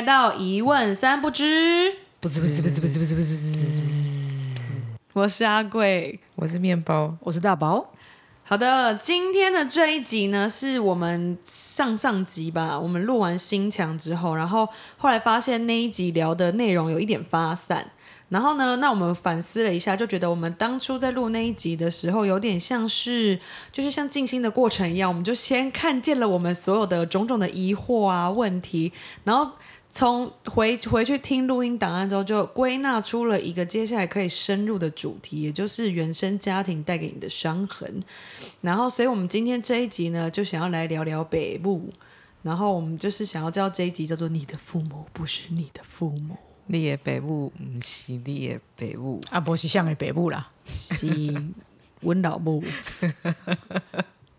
来到一问三不知，不是不是不是不是不是不是不是，我是阿贵。我是面包，我是大宝。好的，今天的这一集呢，是我们上上集吧，我们录完新墙之后，然后后来发现那一集聊的内容有一点发散，然后呢，那我们反思了一下，就觉得我们当初在录那一集的时候，有点像是就是像静心的过程一样，我们就先看见了我们所有的种种的疑惑啊问题，然后。从回回去听录音档案之后，就归纳出了一个接下来可以深入的主题，也就是原生家庭带给你的伤痕。然后，所以我们今天这一集呢，就想要来聊聊北部。然后，我们就是想要叫这一集叫做“你的父母不是你的父母你的北部不是你的北部，啊，不是像的北部啦。”，是温老母。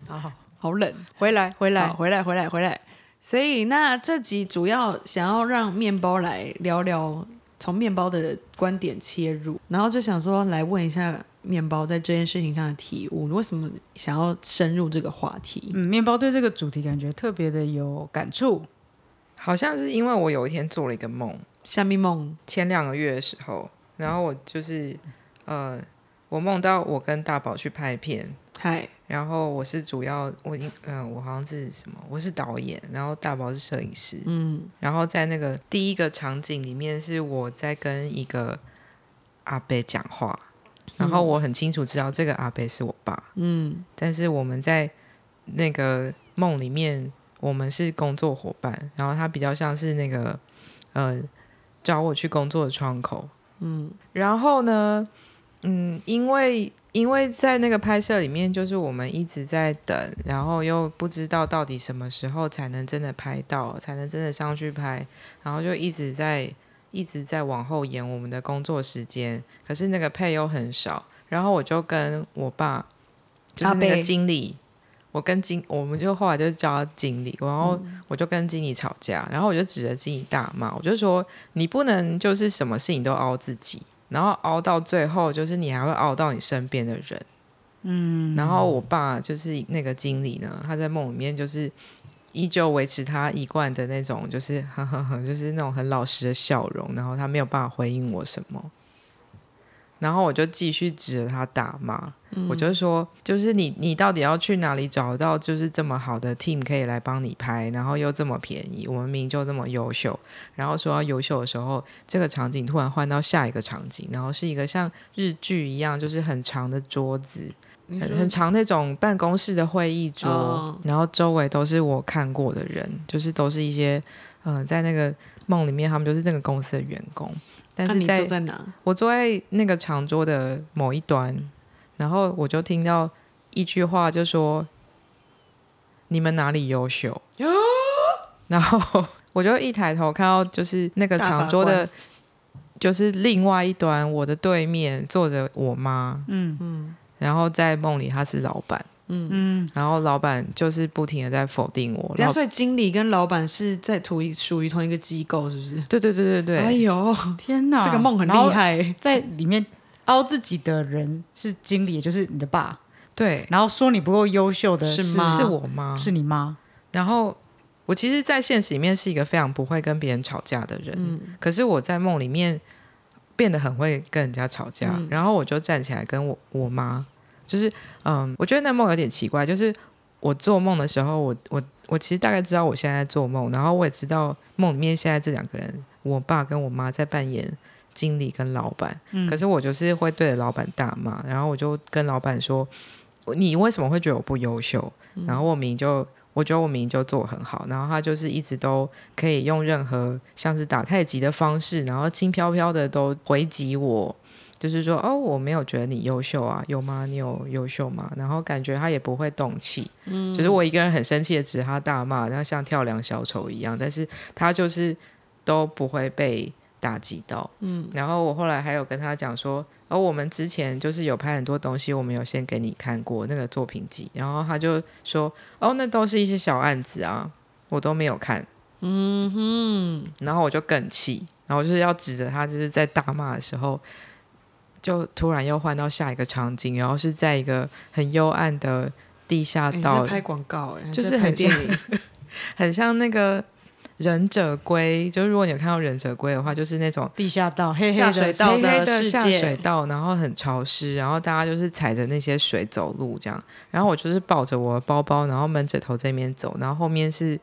好 好，好冷，回来回来，，回来，回来，回来。所以，那这集主要想要让面包来聊聊，从面包的观点切入，然后就想说来问一下面包在这件事情上的体悟，你为什么想要深入这个话题？嗯，面包对这个主题感觉特别的有感触。好像是因为我有一天做了一个梦，夏蜜梦，前两个月的时候，然后我就是呃，我梦到我跟大宝去拍片，嗨，然后我是主要，我应嗯、我好像是什么，我是导演，然后大宝是摄影师，嗯然后在那个第一个场景里面是我在跟一个阿伯讲话，然后我很清楚知道这个阿伯是我爸，嗯但是我们在那个梦里面，我们是工作伙伴，然后他比较像是那个呃找我去工作的窗口。嗯然后呢，嗯，因为因为在那个拍摄里面，就是我们一直在等，然后又不知道到底什么时候才能真的拍到，才能真的上去拍，然后就一直在一直在往后延我们的工作时间，可是那个配又很少，然后我就跟我爸，就是那个经理。我跟经，我们就后来就叫他经理，然后我就跟经理吵架，然后我就指着经理大骂，我就说你不能就是什么事情都凹自己，然后熬到最后就是你还会熬到你身边的人。嗯，然后我爸就是那个经理呢，他在梦里面就是依旧维持他一贯的那种，就是 呵呵呵，就是那种很老实的笑容，然后他没有办法回应我什么。然后我就继续指着他打骂，我就说，就是你，你到底要去哪里找到就是这么好的 team 可以来帮你拍，然后又这么便宜，我们明明就这么优秀。然后说到优秀的时候，这个场景突然换到下一个场景，然后是一个像日剧一样，就是很长的桌子，很很长那种办公室的会议桌，哦然后周围都是我看过的人，就是都是一些嗯、呃在那个梦里面，他们就是那个公司的员工。但是在坐在哪？我坐在那个长桌的某一端，然后我就听到一句话，就说：“你们哪里优秀？” 然后我就一抬头看到，就是那个长桌的，就是另外一端，我的对面坐着我妈，嗯嗯然后在梦里她是老板，嗯。嗯，然后老板就是不停的在否定我。等一下，老所以经理跟老板是在同一属于同一个机构，是不是？对对对对对，哎呦，天哪，这个梦很厉，害。在里面凹自己的人是经理，也就是你的爸，对，然后说你不够优秀的是是妈是我妈，是你妈。然后我其实，在现实里面是一个非常不会跟别人吵架的人，嗯可是我在梦里面变得很会跟人家吵架。嗯然后我就站起来跟我我妈，就是嗯，我觉得那梦有点奇怪，就是我做梦的时候，我我我其实大概知道我现在在做梦，然后我也知道梦里面现在这两个人，我爸跟我妈在扮演。经理跟老板，嗯可是我就是会对着老板大骂，然后我就跟老板说：“你为什么会觉得我不优秀？”然后我明明就我觉得我明明就做很好，然后他就是一直都可以用任何像是打太极的方式，然后轻飘飘的都回击我，就是说哦，我没有觉得你优秀啊，有吗？你有优秀吗？然后感觉他也不会动气，嗯，就是我一个人很生气的指他大骂，然后像跳梁小丑一样，但是他就是都不会被打击到，嗯，然后我后来还有跟他讲说，哦，我们之前就是有拍很多东西，我们有先给你看过那个作品集，然后他就说，哦，那都是一些小案子啊，我都没有看，嗯哼，然后我就更气，然后就是要指着他，就是在大骂的时候，就突然又换到下一个场景，然后是在一个很幽暗的地下道。在，拍广告哎，就是很像电影，很像那个忍者龟，就是如果你有看到忍者龟的话，就是那种地下道黑黑的水道的黑黑的下水道，然后很潮湿，然后大家就是踩着那些水走路这样。然后我就是抱着我的包包，然后闷着头这边走，然后后面是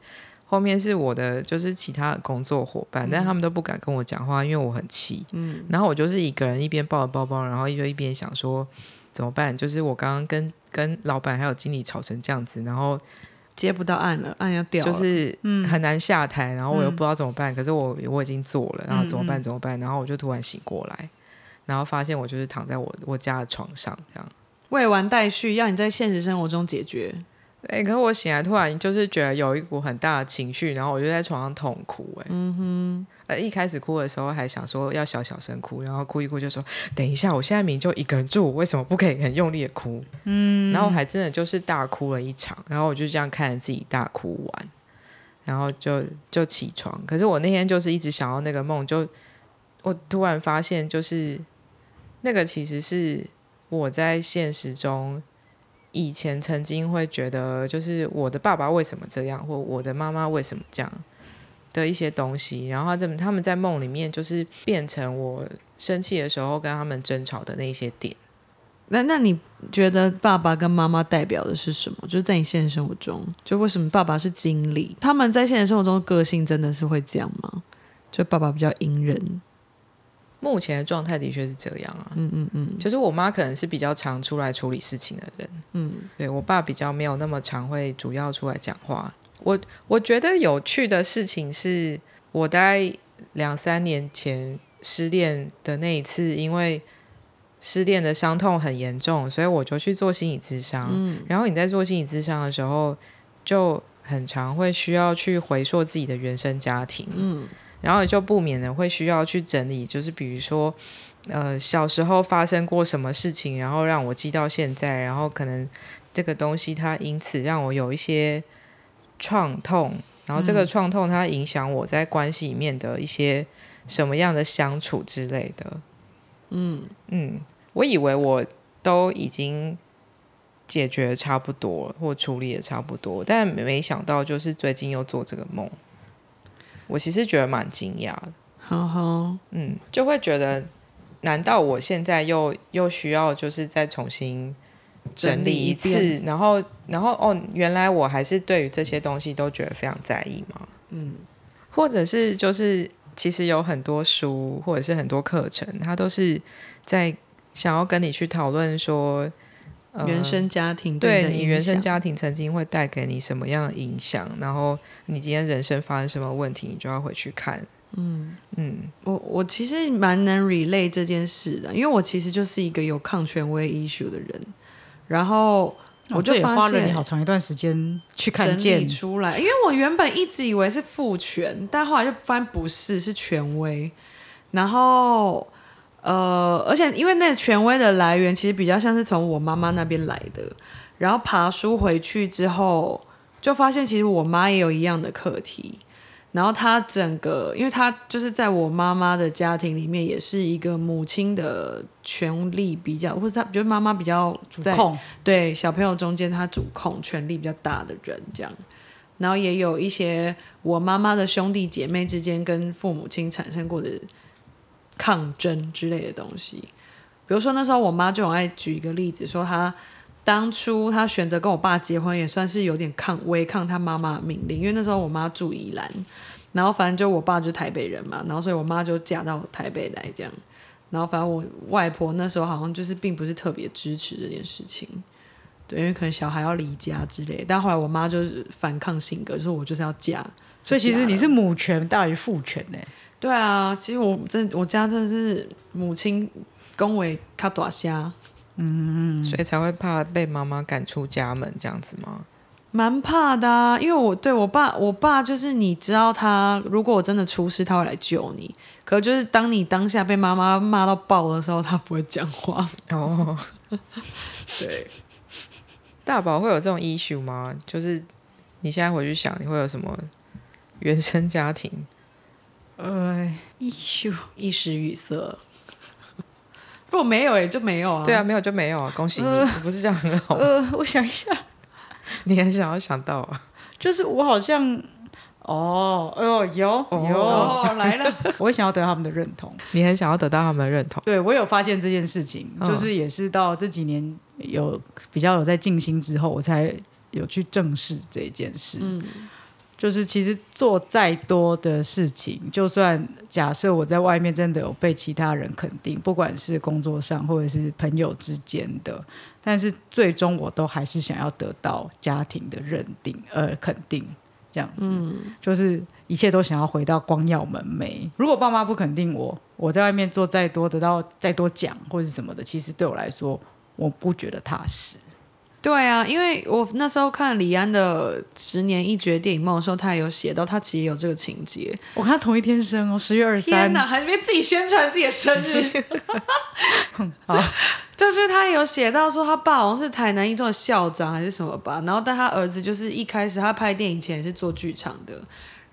后面是我的就是其他的工作伙伴，但他们都不敢跟我讲话，因为我很气。嗯，然后我就是一个人一边抱着包包，然后就一边想说怎么办？就是我刚刚跟跟老板还有经理吵成这样子，然后接不到案了，案要掉了。就是很难下台，然后我又嗯不知道怎么办，可是我我已经做了，然后怎么办？怎么办？然后我就突然醒过来，然后发现我就是躺在我我家的床上这样。未完待续，要你在现实生活中解决。哎、可是我醒来突然就是觉得有一股很大的情绪，然后我就在床上痛哭、哎，嗯哼，呃，一开始哭的时候还想说要小小声哭，然后哭一哭就说等一下，我现在明明就一个人住，我为什么不可以很用力的哭？嗯，然后我还真的就是大哭了一场，然后我就这样看着自己大哭完，然后就就起床。可是我那天就是一直想要那个梦，就我突然发现，就是那个其实是我在现实中。以前曾经会觉得，就是我的爸爸为什么这样，或我的妈妈为什么这样的一些东西，然后他们他们在梦里面就是变成我生气的时候跟他们争吵的那些点。那那你觉得爸爸跟妈妈代表的是什么？就是在你现实生活中，就为什么爸爸是经理？他们在现实生活中个性真的是会这样吗？就爸爸比较隐忍，目前的状态的确是这样啊，嗯嗯嗯就是我妈可能是比较常出来处理事情的人，嗯，对我爸比较没有那么常会主要出来讲话。我我觉得有趣的事情是，我大概两三年前失恋的那一次，因为失恋的伤痛很严重，所以我就去做心理咨商。嗯然后你在做心理咨商的时候，就很常会需要去回溯自己的原生家庭。嗯然后就不免的会需要去整理，就是比如说，呃，小时候发生过什么事情，然后让我记到现在，然后可能这个东西它因此让我有一些创痛，然后这个创痛它影响我在关系里面的一些什么样的相处之类的。嗯，嗯，我以为我都已经解决差不多了，或处理也差不多，但没想到就是最近又做这个梦，我其实觉得蛮惊讶的。好好，嗯，就会觉得，难道我现在又又需要就是再重新整理一次，然后然后哦，原来我还是对于这些东西都觉得非常在意吗？嗯或者是就是其实有很多书或者是很多课程，它都是在想要跟你去讨论说，呃原生家庭对你原生家庭曾经会带给你什么样的影响，然后你今天人生发生什么问题，你就要回去看。嗯。嗯我我其实蛮能 relate 这件事的，因为我其实就是一个有抗权威 issue 的人，然后我我就花了你好长一段时间去看整见理，出来，因为我原本一直以为是父权，但后来就发现不是，是权威。然后呃，而且因为那权威的来源其实比较像是从我妈妈那边来的，然后爬书回去之后，就发现其实我妈也有一样的课题。然后她整个，因为她就是在我妈妈的家庭里面，也是一个母亲的权力比较，或者她觉得妈妈比较在主控，对小朋友中间，她主控权力比较大的人，这样。然后也有一些我妈妈的兄弟姐妹之间跟父母亲产生过的抗争之类的东西。比如说那时候我妈就很爱举一个例子，说她当初她选择跟我爸结婚，也算是有点抗违抗她妈妈的命令，因为那时候我妈住宜兰，然后反正就我爸就是台北人嘛，然后所以我妈就嫁到台北来这样。然后反正我外婆那时候好像就是并不是特别支持这件事情，对，因为可能小孩要离家之类。但后来我妈就是反抗性格，就是我就是要嫁。所以其实你是母权大于父权呢、对啊，其实我真我家真的是母亲恭维卡大虾，嗯所以才会怕被妈妈赶出家门这样子吗？蛮怕的、啊，因为我对我爸，我爸就是你知道他，如果我真的出事，他会来救你。可就是当你当下被妈妈骂到爆的时候，他不会讲话。哦，对，大宝会有这种 issue 吗？就是你现在回去想，你会有什么原生家庭？呃，issue 一时语塞。如果没有也就没有啊。对啊，，没有就没有啊，恭喜你，呃不是这样很好吗，呃，我想一下，你很想要想到啊。就是我好像哦，哎呦，有有，哦，来了，我也想要得到他们的认同。你很想要得到他们的认同，对我有发现这件事情，嗯就是也是到这几年有比较有在静心之后，我才有去正视这一件事。嗯，就是其实做再多的事情，就算假设我在外面真的有被其他人肯定，不管是工作上或者是朋友之间的，但是最终我都还是想要得到家庭的认定，呃，肯定这样子，就是一切都想要回到光耀门楣。如果爸妈不肯定我，我在外面做再多，得到再多奖或者是什么的，其实对我来说，我不觉得踏实。对啊，因为我那时候看李安的《十年一觉电影梦》的时候，他也有写到，他其实有这个情节。我跟他同一天生哦，十月二十三天，哪，还没自己宣传自己的生日。好，就是他有写到说，他爸好像是台南一中的校长还是什么吧，然后但他儿子就是一开始他拍电影前也是做剧场的，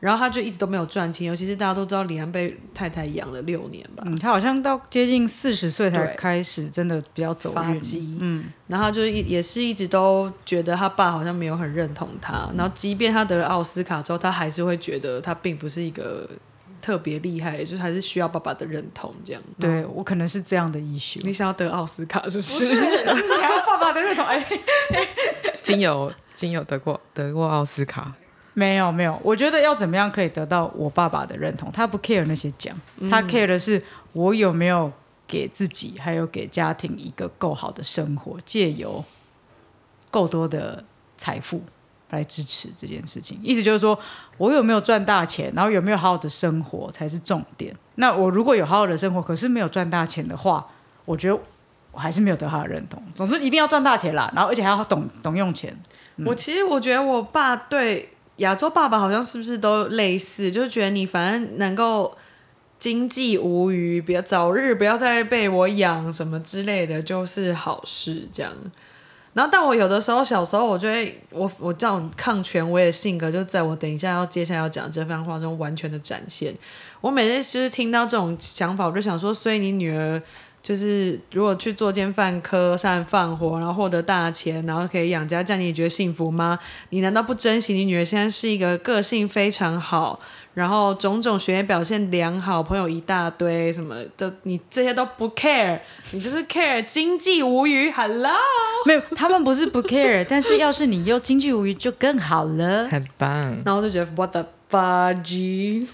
然后他就一直都没有赚钱，尤其是大家都知道李安被太太养了六年吧，嗯，他好像到接近四十岁才对开始真的比较走运。发迹，嗯，然后他就一也是一直都觉得他爸好像没有很认同他，然后即便他得了奥斯卡之后，他还是会觉得他并不是一个特别厉害，就是还是需要爸爸的认同这样。对我可能是这样的 issue。你想要得奥斯卡是不不是？是，你还要爸爸的认同？哎，金有金有得过得过奥斯卡，没有没有，我觉得要怎么样可以得到我爸爸的认同？他不 care 那些奖，他 care 的是我有没有给自己还有给家庭一个够好的生活，借由够多的财富来支持这件事情。意思就是说我有没有赚大钱，然后有没有好好的生活才是重点。那我如果有好好的生活，可是没有赚大钱的话，我觉得我还是没有得他的认同。总之一定要赚大钱啦，然后而且还要懂懂用钱。我其实我觉得我爸对亚洲爸爸好像是不是都类似，就是觉得你反正能够经济无余，不要早日不要再被我养什么之类的，就是好事这样。然后，但我有的时候小时候，我就会我我这种抗权威的性格，就在我等一下要接下来要讲这番话中完全的展现。我每次就是听到这种想法，我就想说，所以你女儿就是如果去作奸犯科、杀人放火，然后获得大钱，然后可以养家，这样你也觉得幸福吗？你难道不珍惜你女儿现在是一个个性非常好，然后种种学业表现良好，朋友一大堆什么的，你这些都不 care，你就是 care 经济无虞。Hello，没有，他们不是不 care，但是要是你又经济无虞就更好了。很棒。然后我就觉得 What the fudge？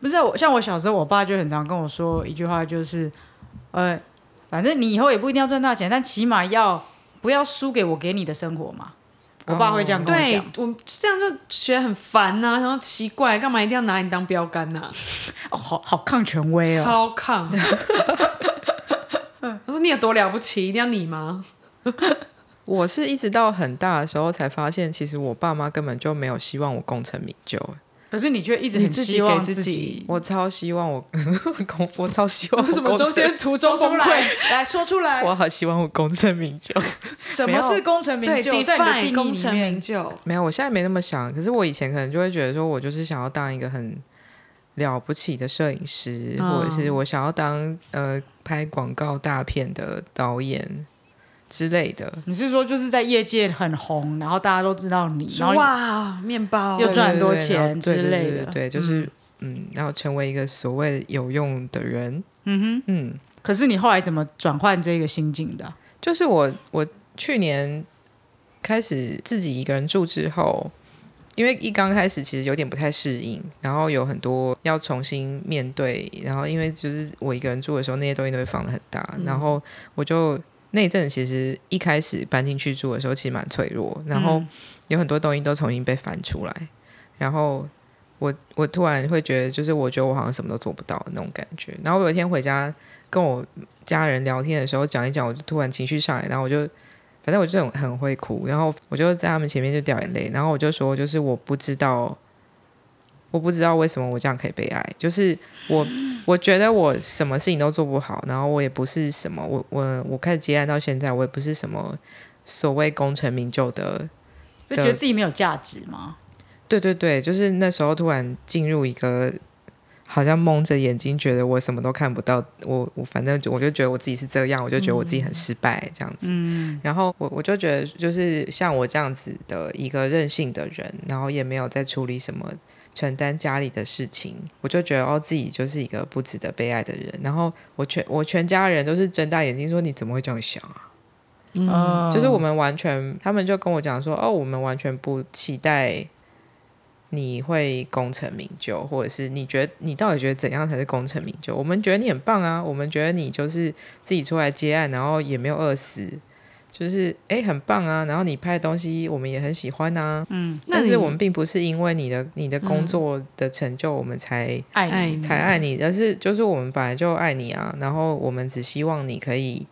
不是我，像我小时候，我爸就很常跟我说一句话，就是，呃，反正你以后也不一定要赚大钱，但起码要不要输给我给你的生活嘛。我爸会这样跟我对讲，我这样就觉得很烦呐、然后奇怪，干嘛一定要拿你当标杆呐、哦，好好抗权威哦。超抗。我说你有多了不起，一定要你吗？我是一直到很大的时候才发现，其实我爸妈根本就没有希望我功成名就。可是你却一直很你自己希望给自己己我超希望我 功，我超希望什么中间途中出来溃？，来说出来，我好希望我功成名就。什么是功成名对就？在你的定义里功成名面，就。没有，我现在没那么想。可是我以前可能就会觉得说，我就是想要当一个很了不起的摄影师，嗯或者是我想要当呃拍广告大片的导演之类的。你是说就是在业界很红，然后大家都知道你，然后哇，面包又赚很多钱之类的对就是嗯，然后成为一个所谓有用的人。嗯哼。嗯，可是你后来怎么转换这个心境的啊？就是我我去年开始自己一个人住之后，因为一刚开始其实有点不太适应，然后有很多要重新面对，然后因为就是我一个人住的时候，那些东西都会放的很大，然后我就那一阵其实一开始搬进去住的时候，其实蛮脆弱，然后嗯有很多东西都重新被翻出来，然后。我我突然会觉得，就是我觉得我好像什么都做不到的那种感觉。然后我有一天回家跟我家人聊天的时候讲一讲，我就突然情绪上来，然后我就反正我就很很会哭，然后我就在他们前面就掉眼泪，然后我就说，就是我不知道，我不知道为什么我这样可以被爱，就是我我觉得我什么事情都做不好，然后我也不是什么，我我我开始接案到现在，我也不是什么所谓功成名就的，就觉得自己没有价值吗？对对对，就是那时候突然进入一个。好像蒙着眼睛，觉得我什么都看不到，我我反正我就觉得我自己是这样，我就觉得我自己很失败这样子。嗯，然后我我就觉得，就是像我这样子的一个任性的人，然后也没有在处理什么承担家里的事情，我就觉得哦，自己就是一个不值得被爱的人。然后我全我全家人都是睁大眼睛说：“你怎么会这样想啊？”嗯，就是我们完全，他们就跟我讲说：“哦，我们完全不期待你会功成名就，或者是你觉得你到底觉得怎样才是功成名就？我们觉得你很棒啊，我们觉得你就是自己出来接案，然后也没有饿死。”就是哎，很棒啊！然后你拍的东西我们也很喜欢啊。嗯，但是我们并不是因为你的你的工作的成就，我们才爱你，才爱你，而是就是我们本来就爱你啊。然后我们只希望你可以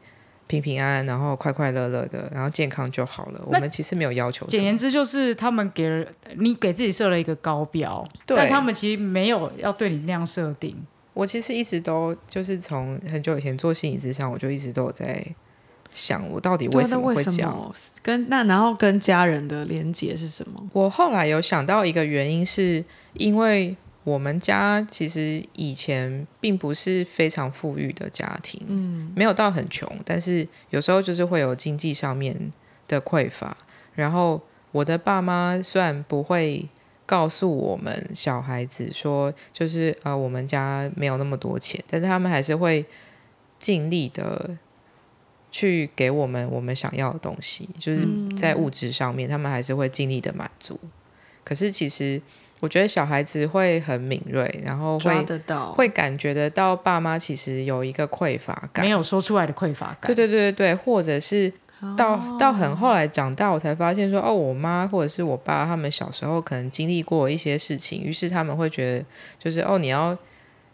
平平安安，然后快快乐乐的，然后健康就好了。我们其实没有要求。简言之，就是他们给了你给自己设了一个高标，但他们其实没有要对你那样设定。我其实一直都就是从很久以前做心理咨商，我就一直都有在。想我到底为什么会这样？跟那然后跟家人的连接是什么？我后来有想到一个原因，是因为我们家其实以前并不是非常富裕的家庭，嗯，没有到很穷，但是有时候就是会有经济上面的匮乏。然后我的爸妈虽然不会告诉我们小孩子说，就是呃我们家没有那么多钱，但是他们还是会尽力的。去给我们我们想要的东西，就是在物质上面，他们还是会尽力的满足。可是其实我觉得小孩子会很敏锐，然后会会感觉得到爸妈其实有一个匮乏感，没有说出来的匮乏感。对对对对对，或者是到到很后来长大，我才发现说，哦，我妈或者是我爸他们小时候可能经历过一些事情，于是他们会觉得，就是哦，你要。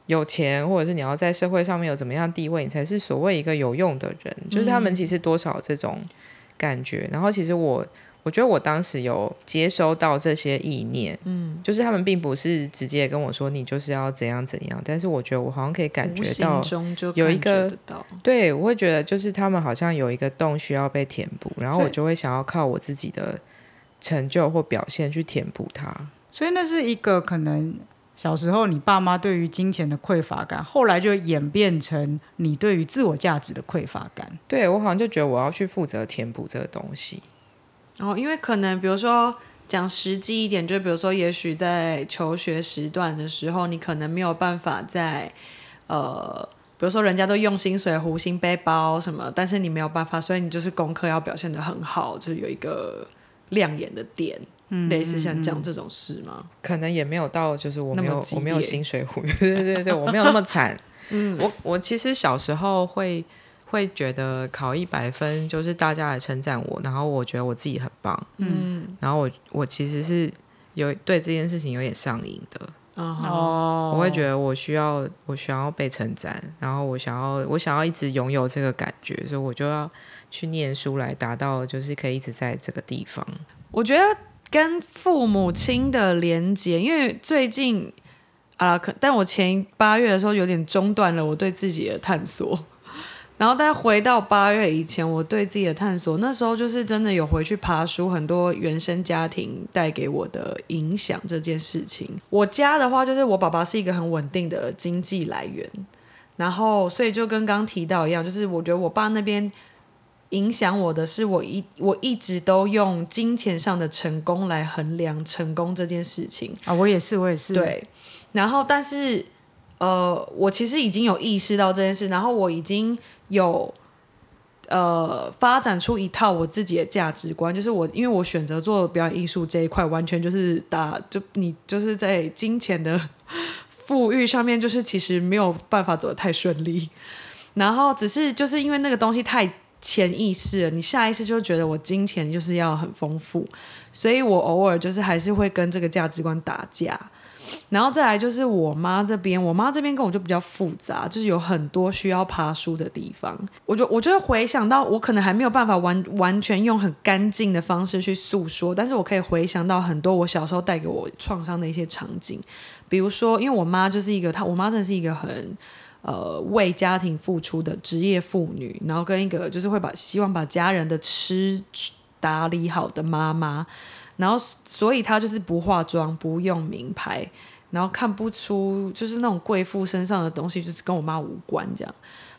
有钱，或者是你要在社会上面有怎么样地位，你才是所谓一个有用的人。就是他们其实多少这种感觉。然后其实我，我觉得我当时有接收到这些意念，嗯，就是他们并不是直接跟我说你就是要怎样怎样，但是我觉得我好像可以感觉到有一个，对我会觉得就是他们好像有一个洞需要被填补，然后我就会想要靠我自己的成就或表现去填补它。所以那是一个可能。小时候，你爸妈对于金钱的匮乏感，后来就演变成你对于自我价值的匮乏感。对我好像就觉得我要去负责填补这个东西。哦，因为可能比如说讲实际一点，就比如说，也许在求学时段的时候，你可能没有办法在呃，比如说人家都用薪水弧形背包什么，但是你没有办法，所以你就是功课要表现的很好，就是有一个亮眼的点。类似像讲这种事吗？可能也没有到，就是我没有我没有薪水壶，对对对对，我没有那么惨。嗯，我我其实小时候会会觉得考一百分就是大家来称赞我，然后我觉得我自己很棒。嗯，然后我我其实是有对这件事情有点上瘾的。哦，我会觉得我需要我需要被称赞，然后我想要我想要一直拥有这个感觉，所以我就要去念书来达到，就是可以一直在这个地方。我觉得。跟父母亲的连接，因为最近啊，可但我前八月的时候有点中断了我对自己的探索，然后再回到八月以前，我对自己的探索，那时候就是真的有回去爬书，很多原生家庭带给我的影响这件事情。我家的话，就是我爸爸是一个很稳定的经济来源，然后所以就跟刚提到一样，就是我觉得我爸那边。影响我的是，我一我一直都用金钱上的成功来衡量成功这件事情啊，我也是，我也是。对，然后但是呃，我其实已经有意识到这件事，然后我已经有呃发展出一套我自己的价值观，就是我因为我选择做表演艺术这一块，完全就是打就你就是在金钱的 富裕上面，就是其实没有办法走得太顺利，然后只是就是因为那个东西太。潜意识，你下意识就觉得我金钱就是要很丰富，所以我偶尔就是还是会跟这个价值观打架。然后再来就是我妈这边，我妈这边跟我就比较复杂，就是有很多需要爬书的地方。我就我就会回想到，我可能还没有办法完完全用很干净的方式去诉说，但是我可以回想到很多我小时候带给我创伤的一些场景，比如说，因为我妈就是一个，她我妈真的是一个很。呃，为家庭付出的职业妇女，然后跟一个就是会把希望把家人的吃打理好的妈妈，然后所以她就是不化妆，不用名牌，然后看不出就是那种贵妇身上的东西，就是跟我妈无关这样。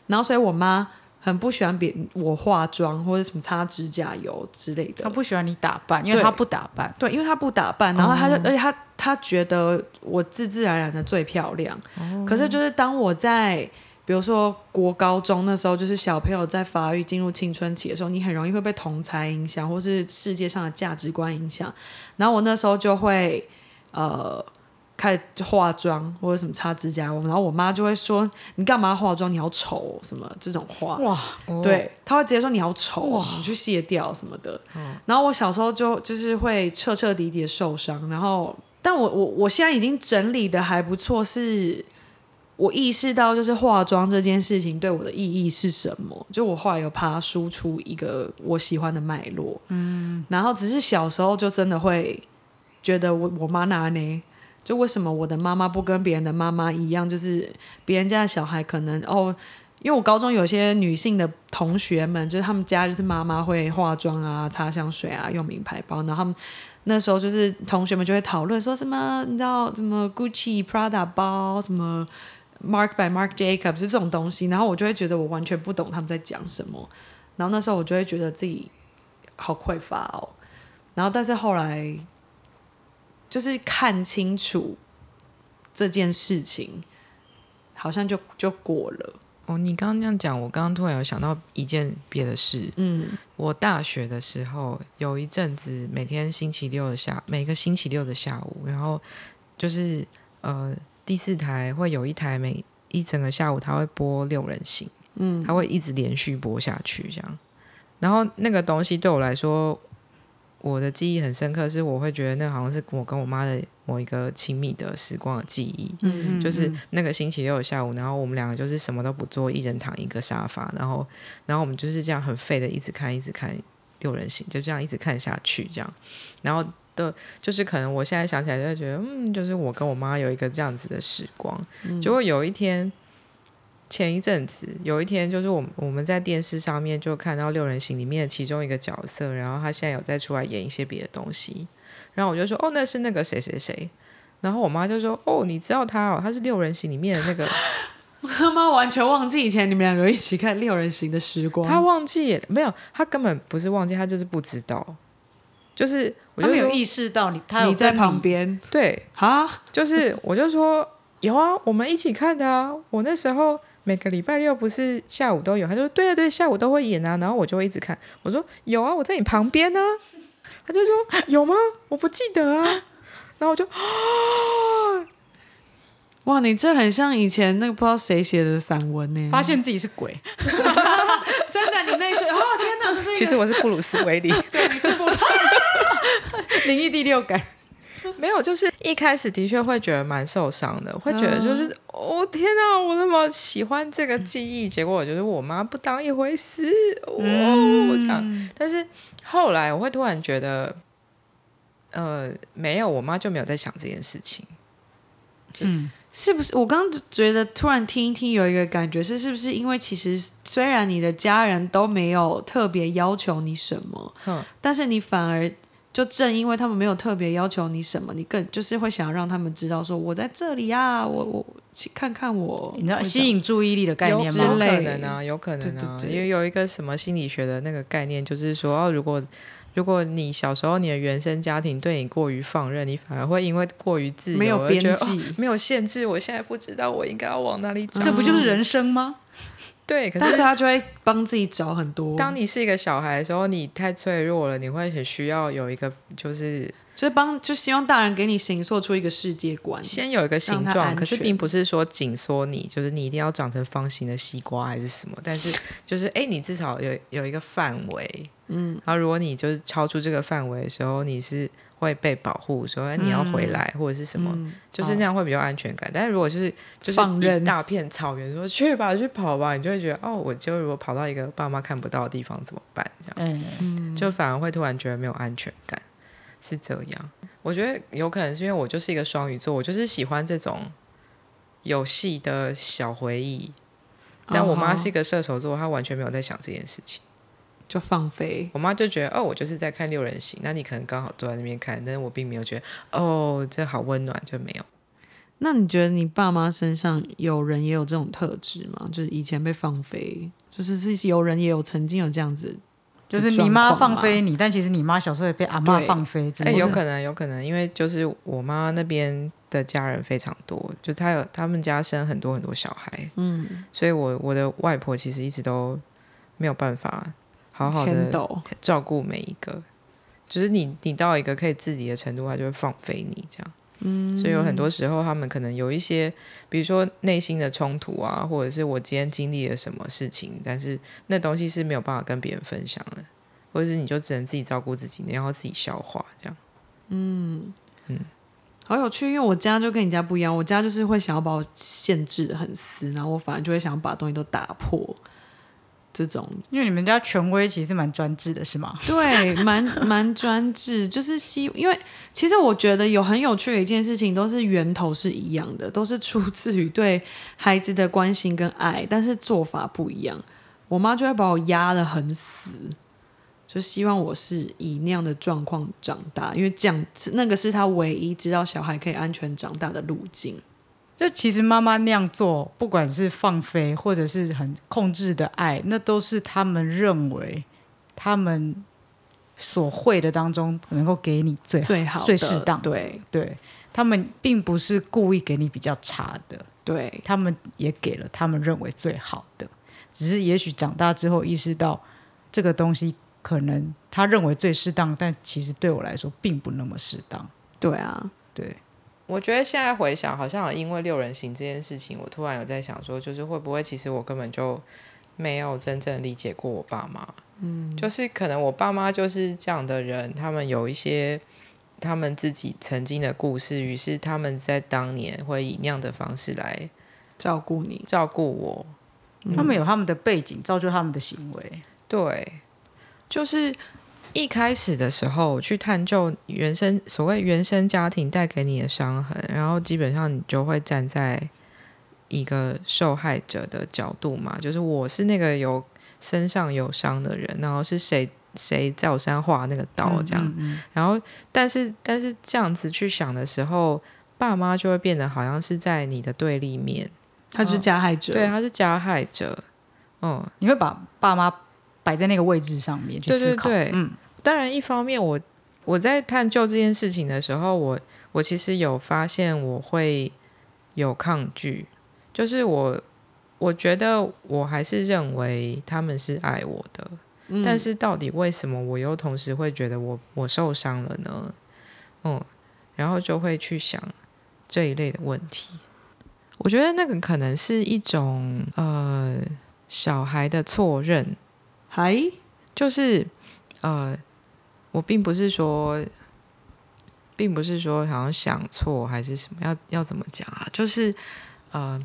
然后所以我妈，很不喜欢别我化妆或者什么擦指甲油之类的。他不喜欢你打扮，因为他不打扮。对，因为他不打扮，然后他就，哦而且他他觉得我自自然然的最漂亮。可是就是当我在比如说国高中那时候，就是小朋友在发育进入青春期的时候，你很容易会被同才影响，或是世界上的价值观影响。然后我那时候就会呃开始化妆或者什么擦指甲油，然后我妈就会说：“你干嘛化妆？你好丑哦、什么这种话。”哇，哦，对，他会直接说你好丑哦，你去卸掉什么的。然后我小时候就就是会彻彻底底的受伤，然后但我我我现在已经整理的还不错，是我意识到就是化妆这件事情对我的意义是什么。就我后来有把它输出一个我喜欢的脉络，嗯，然后只是小时候就真的会觉得我我妈拿呢？就为什么我的妈妈不跟别人的妈妈一样？就是别人家的小孩可能哦，因为我高中有些女性的同学们，就是他们家就是妈妈会化妆啊、擦香水啊、用名牌包，然后他们那时候就是同学们就会讨论说什么，你知道什么 Gucci、Prada 包，什么 Mark by Mark Jacobs 这种东西，然后我就会觉得我完全不懂他们在讲什么，然后那时候我就会觉得自己好匮乏哦，然后但是后来就是看清楚这件事情，好像就就过了。哦，你刚刚这样讲，我刚刚突然有想到一件别的事。嗯我大学的时候有一阵子，每天星期六的下，每个星期六的下午，然后就是呃第四台会有一台每一整个下午，它会播六人行，嗯它会一直连续播下去这样。然后那个东西对我来说，我的记忆很深刻，是我会觉得那好像是我跟我妈的某一个亲密的时光的记忆。嗯就是那个星期六的下午，然后我们两个就是什么都不做，一人躺一个沙发，然后，然后我们就是这样很废的一直看，一直看六人行，就这样一直看下去，这样，然后的，就是可能我现在想起来就会觉得，嗯，就是我跟我妈有一个这样子的时光，结果有一天。前一阵子有一天，就是我们我们在电视上面就看到六人行里面的其中一个角色，然后他现在有再出来演一些别的东西，然后我就说哦，那是那个谁谁谁，然后我妈就说：“哦，你知道他哦，他是六人行里面的那个。妈妈完全忘记以前你们两个一起看六人行的时”光。他忘记没有？他根本不是忘记，他就是不知道。就是我没有意识到你，他在旁边对，啊？就是我就说有啊，我们一起看的啊。我那时候每个礼拜六不是下午都有，他就说对啊对，下午都会演啊。然后我就会一直看。我说有啊，我在你旁边呢、他就说有吗？我不记得啊。然后我就啊哇，你这很像以前那个不知道谁写的散文呢。发现自己是鬼，真的，你那时候，哦天哪，这是其实我是布鲁斯维利。对，你是布鲁斯灵异第六感。没有，就是一开始的确会觉得蛮受伤的，会觉得就是、哦天哪，我那么喜欢这个记忆，结果我觉得我妈不当一回事，哦、这样。但是后来我会突然觉得，呃，没有，我妈就没有在想这件事情。嗯，是不是？我刚刚觉得突然听一听，有一个感觉是，是不是因为其实虽然你的家人都没有特别要求你什么，哼，但是你反而就正因为他们没有特别要求你什么，你更就是会想要让他们知道说我在这里啊，我我去看看我，你知道吸引注意力的概有有念吗？之类可能啊，有可能啊，对对对因为有一个什么心理学的那个概念，就是说，哦，如果如果你小时候你的原生家庭对你过于放任，你反而会因为过于自由没有边际。没有限制，我现在不知道我应该要往哪里走。这不就是人生吗？对，可但是是他就会帮自己找很多，当你是一个小孩的时候，你太脆弱了，你会很需要有一个，就是就是帮，就希望大人给你形塑出一个世界观。先有一个形状，可是并不是说紧缩你，就是你一定要长成方形的西瓜还是什么，但是就是哎，你至少有有一个范围，嗯，然后如果你就是超出这个范围的时候，你是会被保护，说哎你要回来、或者是什么，嗯就是那样会比较安全感。但是如果就是就是放任一大片草原，说去吧去跑吧，你就会觉得哦，我就如果跑到一个爸妈看不到的地方怎么办？这样。嗯，就反而会突然觉得没有安全感，是这样。我觉得有可能是因为我就是一个双鱼座，我就是喜欢这种有戏的小回忆。但我妈是一个射手座，她完全没有在想这件事情。就放飞，我妈就觉得，哦，我就是在看六人行，那你可能刚好坐在那边看，但是我并没有觉得，哦，这好温暖，就没有。那你觉得你爸妈身上有人也有这种特质吗？就是以前被放飞，就是是有人也有曾经有这样子，就是你妈放飞你，但其实你妈小时候也被阿妈放飞。哎，有可能，有可能，因为就是我妈那边的家人非常多，就她有他们家生很多很多小孩，嗯，所以我我的外婆其实一直都没有办法好好的照顾每一个，就是你你到一个可以自理的程度，他就会放飞你这样。嗯，所以有很多时候，他们可能有一些，比如说内心的冲突啊，或者是我今天经历了什么事情，但是那东西是没有办法跟别人分享的，或者是你就只能自己照顾自己，然后自己消化这样。嗯嗯，好有趣，因为我家就跟你家不一样，我家就是会想要把我限制的很死，然后我反而就会想要把东西都打破。这种，因为你们家权威其实蛮专制的，是吗？对，蛮 蛮专制，就是希，因为其实我觉得有很有趣的一件事情，都是源头是一样的，都是出自于对孩子的关心跟爱，但是做法不一样。我妈就会把我压得很死，就希望我是以那样的状况长大，因为这样那个是他唯一知道小孩可以安全长大的路径。就其实妈妈那样做，不管是放飞或者是很控制的爱，那都是他们认为他们所会的当中能够给你最最好、最适当。对对，他们并不是故意给你比较差的，对他们也给了他们认为最好的，只是也许长大之后意识到这个东西可能他认为最适当，但其实对我来说并不那么适当。对啊，对。我觉得现在回想，好像因为六人行这件事情，我突然有在想说，就是会不会其实我根本就没有真正理解过我爸妈。嗯，就是可能我爸妈就是这样的人，他们有一些他们自己曾经的故事，于是他们在当年会以那样的方式来照顾你、照顾我。他们有他们的背景，造就他们的行为。对，就是。一开始的时候去探究原生所谓原生家庭带给你的伤痕，然后基本上你就会站在一个受害者的角度嘛，就是我是那个有身上有伤的人，然后是谁谁在我身上划那个刀这样，然后但是但是这样子去想的时候，爸妈就会变得好像是在你的对立面，他是加害者，对，他是加害者，嗯，你会把爸妈摆在那个位置上面去思考，嗯。当然，一方面我我在探究这件事情的时候，我我其实有发现我会有抗拒，就是我我觉得我还是认为他们是爱我的，但是到底为什么我又同时会觉得我我受伤了呢？嗯，然后就会去想这一类的问题。我觉得那个可能是一种呃小孩的错认，还就是呃。我并不是说，并不是说好像想错还是什么，要要怎么讲啊？就是呃，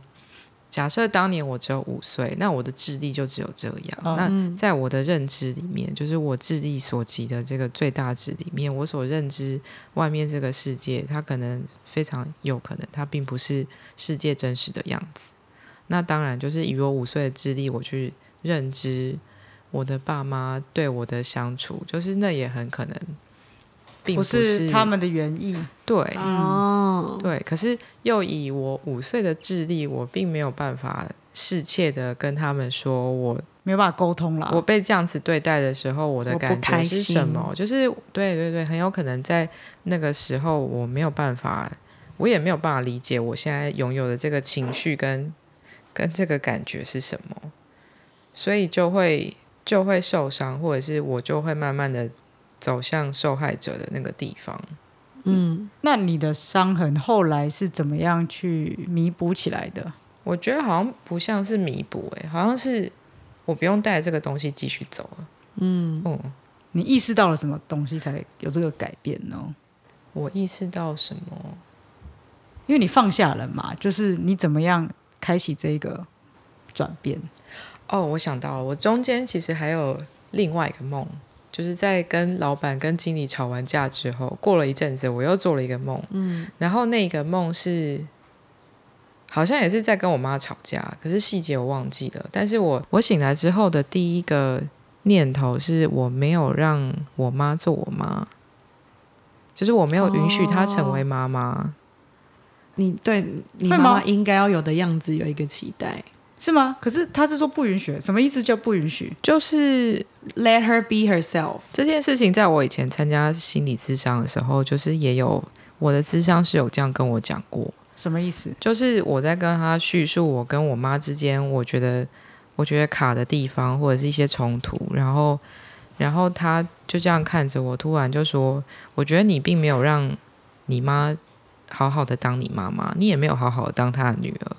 假设当年我只有五岁，那我的智力就只有这样。那在我的认知里面，就是我智力所及的这个最大值里面，我所认知外面这个世界，它可能非常有可能，它并不是世界真实的样子。那当然，就是以我五岁的智力，我去认知。我的爸妈对我的相处，就是那也很可能，并不是他们的原意。对，哦，对。可是又以我五岁的智力，我并没有办法适切的跟他们说，我没有办法沟通了。我被这样子对待的时候，我的感觉是什么？就是对对对，很有可能在那个时候，我没有办法，我也没有办法理解我现在拥有的这个情绪跟跟这个感觉是什么，所以就会。就会受伤，或者是我就会慢慢的走向受害者的那个地方。嗯，那你的伤痕后来是怎么样去弥补起来的？我觉得好像不像是弥补，哎，好像是我不用带这个东西继续走了。嗯，哦，你意识到了什么东西才有这个改变呢？我意识到什么？因为你放下了嘛，就是你怎么样开启这个转变？哦，我想到了，我中间其实还有另外一个梦，就是在跟老板、跟经理吵完架之后，过了一阵子，我又做了一个梦。嗯，然后那个梦是好像也是在跟我妈吵架，可是细节我忘记了。但是我我醒来之后的第一个念头是我没有让我妈做我妈，就是我没有允许她成为妈妈。你对你会吗妈妈应该要有的样子有一个期待是吗？可是他是说不允许，什么意思叫不允许？就是，Let her be herself。这件事情，在我以前参加心理咨商的时候，就是也有我的咨商是有这样跟我讲过，什么意思？就是我在跟他叙述我跟我妈之间，我觉得我觉得卡的地方或者是一些冲突，然后然后他就这样看着我，突然就说：“我觉得你并没有让你妈好好的当你妈妈，你也没有好好的当她的女儿，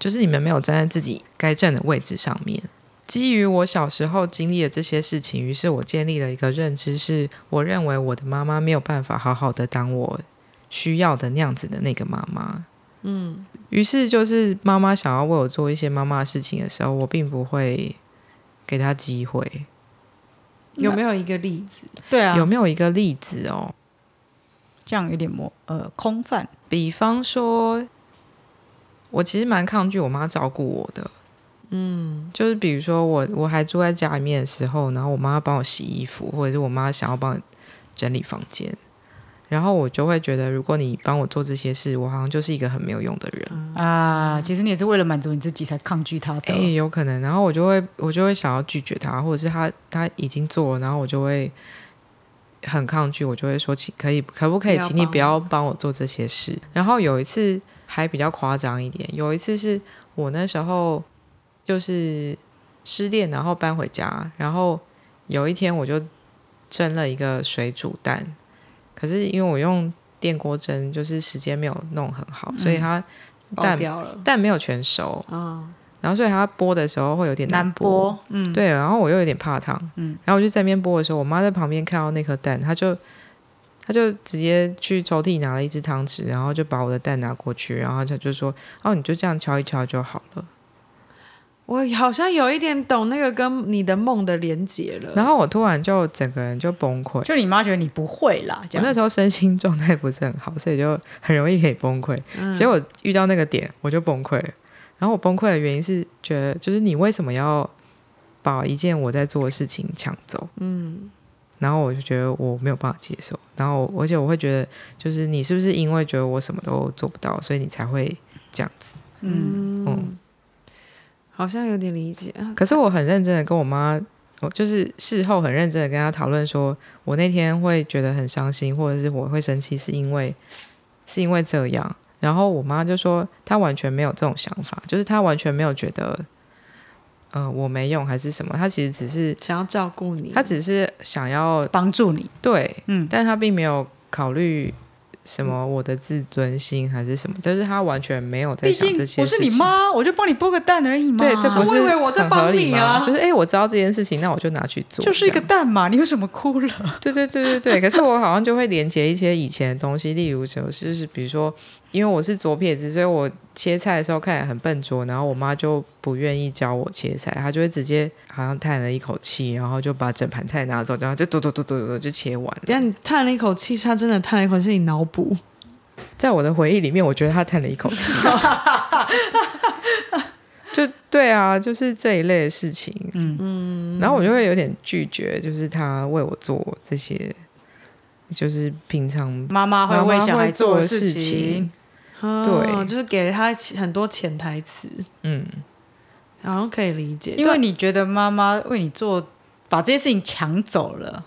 就是你们没有站在自己该站的位置上面。”基于我小时候经历的这些事情，于是我建立了一个认知，是我认为我的妈妈没有办法好好的当我需要的那样子的那个妈妈。嗯，于是就是妈妈想要为我做一些妈妈的事情的时候，我并不会给她机会。有没有一个例子？对啊，有没有一个例子哦？这样有点模呃空泛。比方说，我其实蛮抗拒我妈照顾我的。嗯，就是比如说我我还住在家里面的时候，然后我妈帮我洗衣服，或者是我妈想要帮我整理房间，然后我就会觉得，如果你帮我做这些事，我好像就是一个很没有用的人。啊，其实你也是为了满足你自己才抗拒他的。哎、有可能，然后我就会我就会想要拒绝他，或者是他他已经做了，然后我就会很抗拒，我就会说，请可以可不可以，请你不要帮我做这些事。然后有一次还比较夸张一点，有一次是我那时候就是失恋，然后搬回家，然后有一天我就蒸了一个水煮蛋，可是因为我用电锅蒸，就是时间没有弄很好，所以它蛋掉了蛋没有全熟。啊！然后所以它剥的时候会有点难剥，播，嗯，对，然后我又有点怕烫，嗯然后我就在那边剥的时候，我妈在旁边看到那颗蛋，她就她就直接去抽屉拿了一只汤匙，然后就把我的蛋拿过去，然后他就说：“哦，你就这样敲一敲就好了。我好像有一点懂那个跟你的梦的连结了。然后我突然就整个人就崩溃，就你妈觉得你不会啦，我那时候身心状态不是很好，所以就很容易可以崩溃。结果遇到那个点，我就崩溃了。然后我崩溃的原因是觉得，就是你为什么要把一件我在做的事情抢走？嗯，然后我就觉得我没有办法接受，然后而且我会觉得，就是你是不是因为觉得我什么都做不到，所以你才会这样子？嗯，嗯，好像有点理解。啊可是我很认真的跟我妈，我就是事后很认真的跟她讨论，说我那天会觉得很伤心，或者是我会生气，是因为是因为这样。然后我妈就说，她完全没有这种想法，就是她完全没有觉得，呃，我没用还是什么，他其实只是，想要照顾你，他只是想要帮助你，对，嗯但他并没有考虑什么我的自尊心还是什么，就是他完全没有在想这些我是。你妈，我就帮你剥个蛋而已嘛。对，这不是我以为我在很合帮理吗？你啊就是哎、诶我知道这件事情，那我就拿去做，就是一个蛋嘛，你为什么哭了？对对对对对。可是我好像就会连接一些以前的东西，例如就是就是比如说，因为我是左撇子，所以我切菜的时候看起来很笨拙，然后我妈就不愿意教我切菜，她就会直接好像叹了一口气，然后就把整盘菜拿走，然后就嘟嘟嘟嘟嘟就切完了。但你叹了一口气，她真的叹了一口气，你脑补。在我的回忆里面，我觉得她叹了一口气。就对啊，就是这一类的事情，嗯嗯，然后我就会有点拒绝，就是他为我做这些，就是平常妈妈会为小孩会做的事情，哦对。就是给了他很多潜台词，嗯，好像可以理解。因为你觉得妈妈为你做，把这些事情抢走了，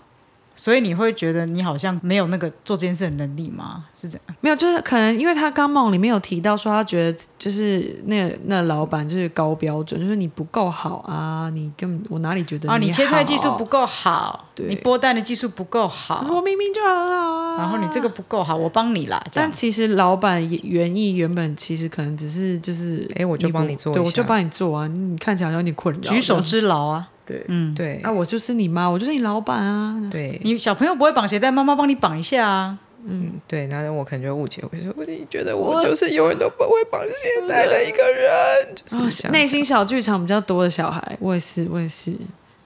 所以你会觉得你好像没有那个做这件事的能力吗？是这样？没有，就是可能因为他刚梦里面有提到说，他觉得就是那那老板就是高标准，就是你不够好啊，你根本我哪里觉得啊，你切菜技术不够好，对。你剥蛋的技术不够好，我明明就很好啊，然后你这个不够好，我帮你啦。但其实老板也原意原本其实可能只是就是，诶我就帮你做一下。我就帮你做啊，你看起来好像有点困扰，举手之劳啊，对，嗯，对。啊，我就是你妈，我就是你老板啊，对，你小朋友不会绑鞋带，妈妈帮你绑一下啊。嗯对，那我可能就会误解，我就说你觉得我就是永远都不会绑鞋带的一个人，就是内心小剧场比较多的小孩，我也是，我也是。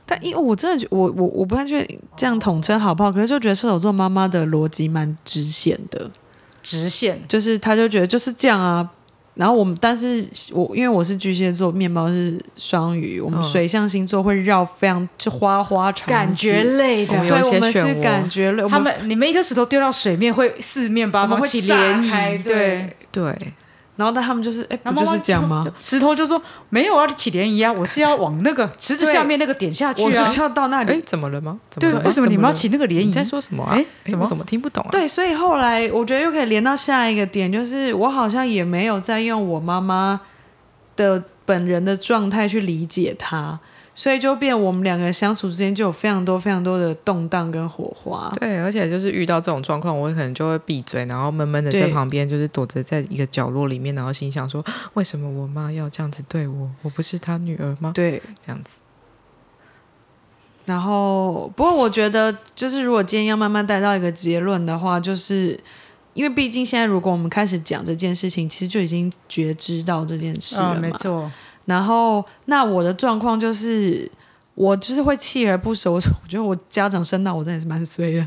但因为我真的觉我我我不太确定这样统称好不好，可是就觉得射手座妈妈的逻辑蛮直线的，直线，就是他就觉得就是这样啊，然后我们，但是我因为我是巨蟹座，面包是双鱼，我们嗯水象星座会绕非常就花花肠子，感觉累的。对，我们是感觉累，他们你们一颗石头丢到水面会四面八方起会炸涟开，漪，对。对，然后但他们就是，哎，不就是这样吗？？石头就说没有啊，起涟漪啊，我是要往那个 池子下面那个点下去啊。我就是要到那里哎，怎么了吗？怎对，么了吗为什么你们要起那个涟你在漪？说什么啊？哎哎什么我怎么听不懂啊？对，所以后来我觉得又可以连到下一个点，就是我好像也没有在用我妈妈的本人的状态去理解她，所以就变我们两个相处之间就有非常多非常多的动荡跟火花。对，而且就是遇到这种状况，我可能就会闭嘴，然后闷闷的在旁边，就是躲着在一个角落里面，然后心想说：为什么我妈要这样子对我？我不是她女儿吗？对，这样子，然后不过我觉得，就是如果今天要慢慢带到一个结论的话，就是因为毕竟现在如果我们开始讲这件事情，其实就已经觉知到这件事了没错。然后，那我的状况就是，我就是会锲而不舍。我我觉得我家长生到我真的是蛮衰的。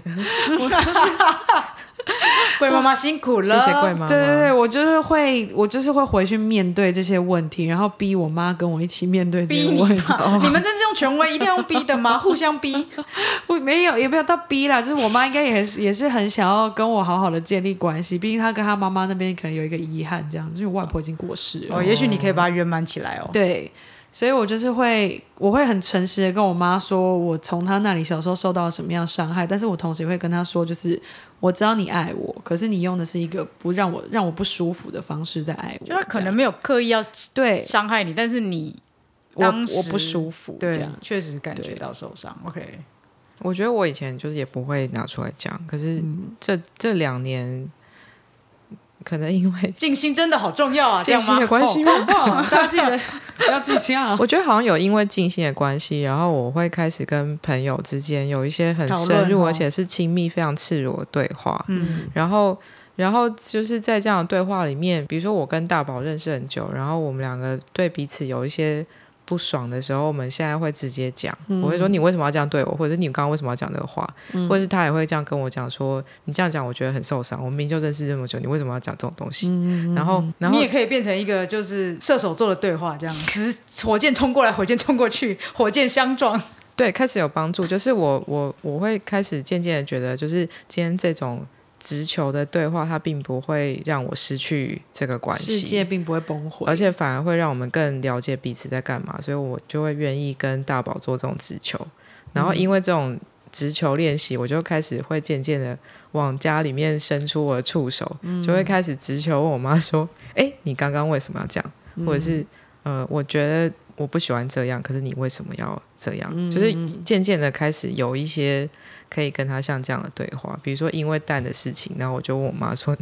贵妈妈辛苦了，谢谢贵妈妈。对对对，我就是会，我就是会回去面对这些问题，然后逼我妈跟我一起面对这些问题。嘛？你们这是用权威，一定要用逼的吗？互相逼。我没有，也没有到逼啦，就是我妈应该也是也是很想要跟我好好的建立关系，毕竟她跟她妈妈那边可能有一个遗憾，这样，就是我外婆已经过世了。哦，也许你可以把它圆满起来哦。对，所以我就是会，我会很诚实的跟我妈说，我从她那里小时候受到什么样的伤害，但是我同时也会跟她说，就是我知道你爱我，可是你用的是一个不让我让我不舒服的方式在爱我，就他可能没有刻意要对伤害你，但是你当时我不舒服，这对。样确实感觉到受伤。OK，我觉得我以前就是也不会拿出来讲，可是嗯。这、这两年，可能因为静心真的好重要啊，这 静心？的关系吗？大家记得不 要记性啊。我觉得好像有因为静心的关系，然后我会开始跟朋友之间有一些很深入，哦而且是亲密、非常赤裸的对话。嗯，然后，然后就是在这样的对话里面，比如说我跟大宝认识很久，然后我们两个对彼此有一些不爽的时候，我们现在会直接讲，我会说你为什么要这样对我，或者是你刚刚为什么要讲这个话，或者是他也会这样跟我讲说，你这样讲我觉得很受伤，我明明就认识这么久，你为什么要讲这种东西？然后，然后你也可以变成一个就是射手座的对话，这样，只是火箭冲过来，火箭冲过去，火箭相撞。对，开始有帮助。就是我我我会开始渐渐的觉得，就是今天这种直球的对话，它并不会让我失去这个关系世界，并不会崩毁，而且反而会让我们更了解彼此在干嘛。所以我就会愿意跟大宝做这种直球。然后因为这种直球练习，我就开始会渐渐的往家里面伸出我的触手，就会开始直球问我妈说：“哎，你刚刚为什么要这样？”或者是呃，我觉得我不喜欢这样，可是你为什么要这样？就是渐渐的开始有一些可以跟他像这样的对话，比如说因为蛋的事情，然后我就问我妈说：“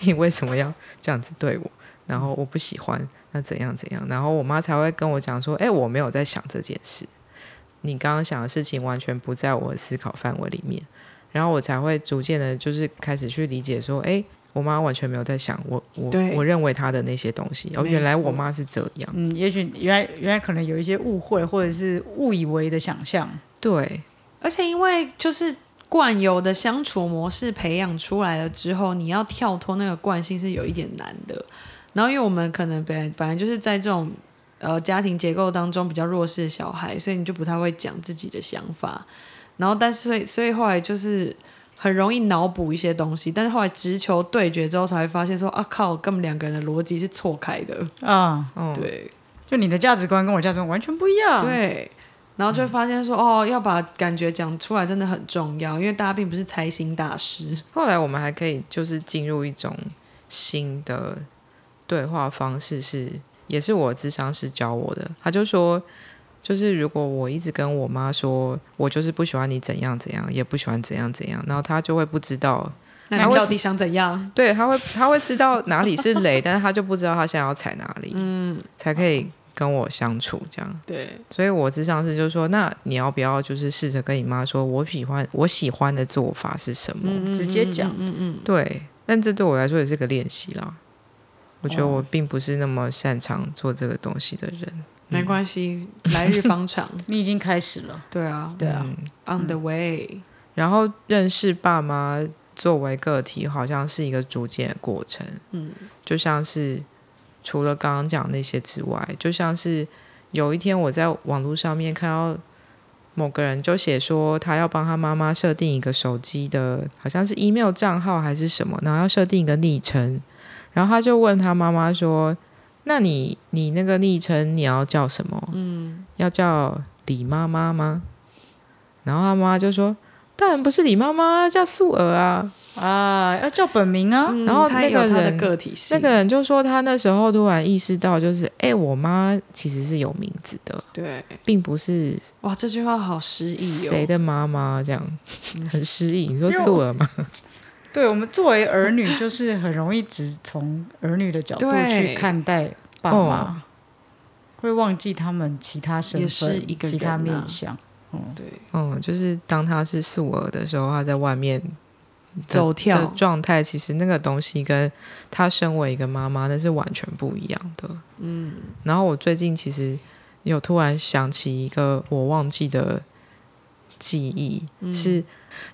你为什么要这样子对我？”然后我不喜欢，那怎样怎样？然后我妈才会跟我讲说：“哎，我没有在想这件事，你刚刚想的事情完全不在我的思考范围里面。”然后我才会逐渐的，就是开始去理解说：“哎。”我妈完全没有在想我我我认为她的那些东西，哦，原来我妈是这样，嗯，也许原来原来可能有一些误会，或者是误以为的想象。对，而且因为就是惯有的相处模式培养出来了之后，你要跳脱那个惯性是有一点难的。然后因为我们可能本来本来就是在这种呃家庭结构当中比较弱势的小孩，所以你就不太会讲自己的想法。然后但是所以所以后来就是。很容易脑补一些东西，但是后来直球对决之后，才会发现说啊靠，根本两个人的逻辑是错开的。啊、嗯，对就你的价值观跟我价值观完全不一样。，对，然后就会发现说，哦，要把感觉讲出来真的很重要，因为大家并不是猜心大师。后来我们还可以就是进入一种新的对话方式是，也是我智商师教我的。他就说，就是如果我一直跟我妈说，我就是不喜欢你怎样怎样，也不喜欢怎样怎样，然后她就会不知道，那你到底想怎样？对，她会她会知道哪里是雷，但是她就不知道她现在要踩哪里，嗯，才可以跟我相处这样。对，所以我智商是就是说，那你要不要就是试着跟你妈说，我喜欢我喜欢的做法是什么？直接讲。嗯嗯，对，但这对我来说也是个练习啦。我觉得哦我并不是那么擅长做这个东西的人。没关系，来日方长。你已经开始了，对啊对啊，嗯，，on the way。然后认识爸妈作为个体，好像是一个逐渐的过程。嗯，就像是除了刚刚讲那些之外，就像是有一天我在网络上面看到某个人就写说，他要帮他妈妈设定一个手机的，好像是 email 账号还是什么，然后要设定一个昵称，然后他就问他妈妈说：“那你你那个昵称你要叫什么？嗯，要叫李妈妈吗？”然后他妈就说：“当然不是李妈妈，叫素娥啊。”啊，要叫本名啊。嗯然后那个有他的人个体性，那个人就说他那时候突然意识到，就是哎、我妈其实是有名字的，对，并不是哇，这句话好失意哦。谁的妈妈这样，很失意。你说素儿吗？对我们作为儿女，就是很容易只从儿女的角度去看待爸哦妈，会忘记他们其他身也是份、一个其他面相。嗯对，嗯，就是当他是素儿的时候，他在外面的走跳。的状态，其实那个东西跟他身为一个妈妈那是完全不一样的。嗯，然后我最近其实有突然想起一个我忘记的记忆，是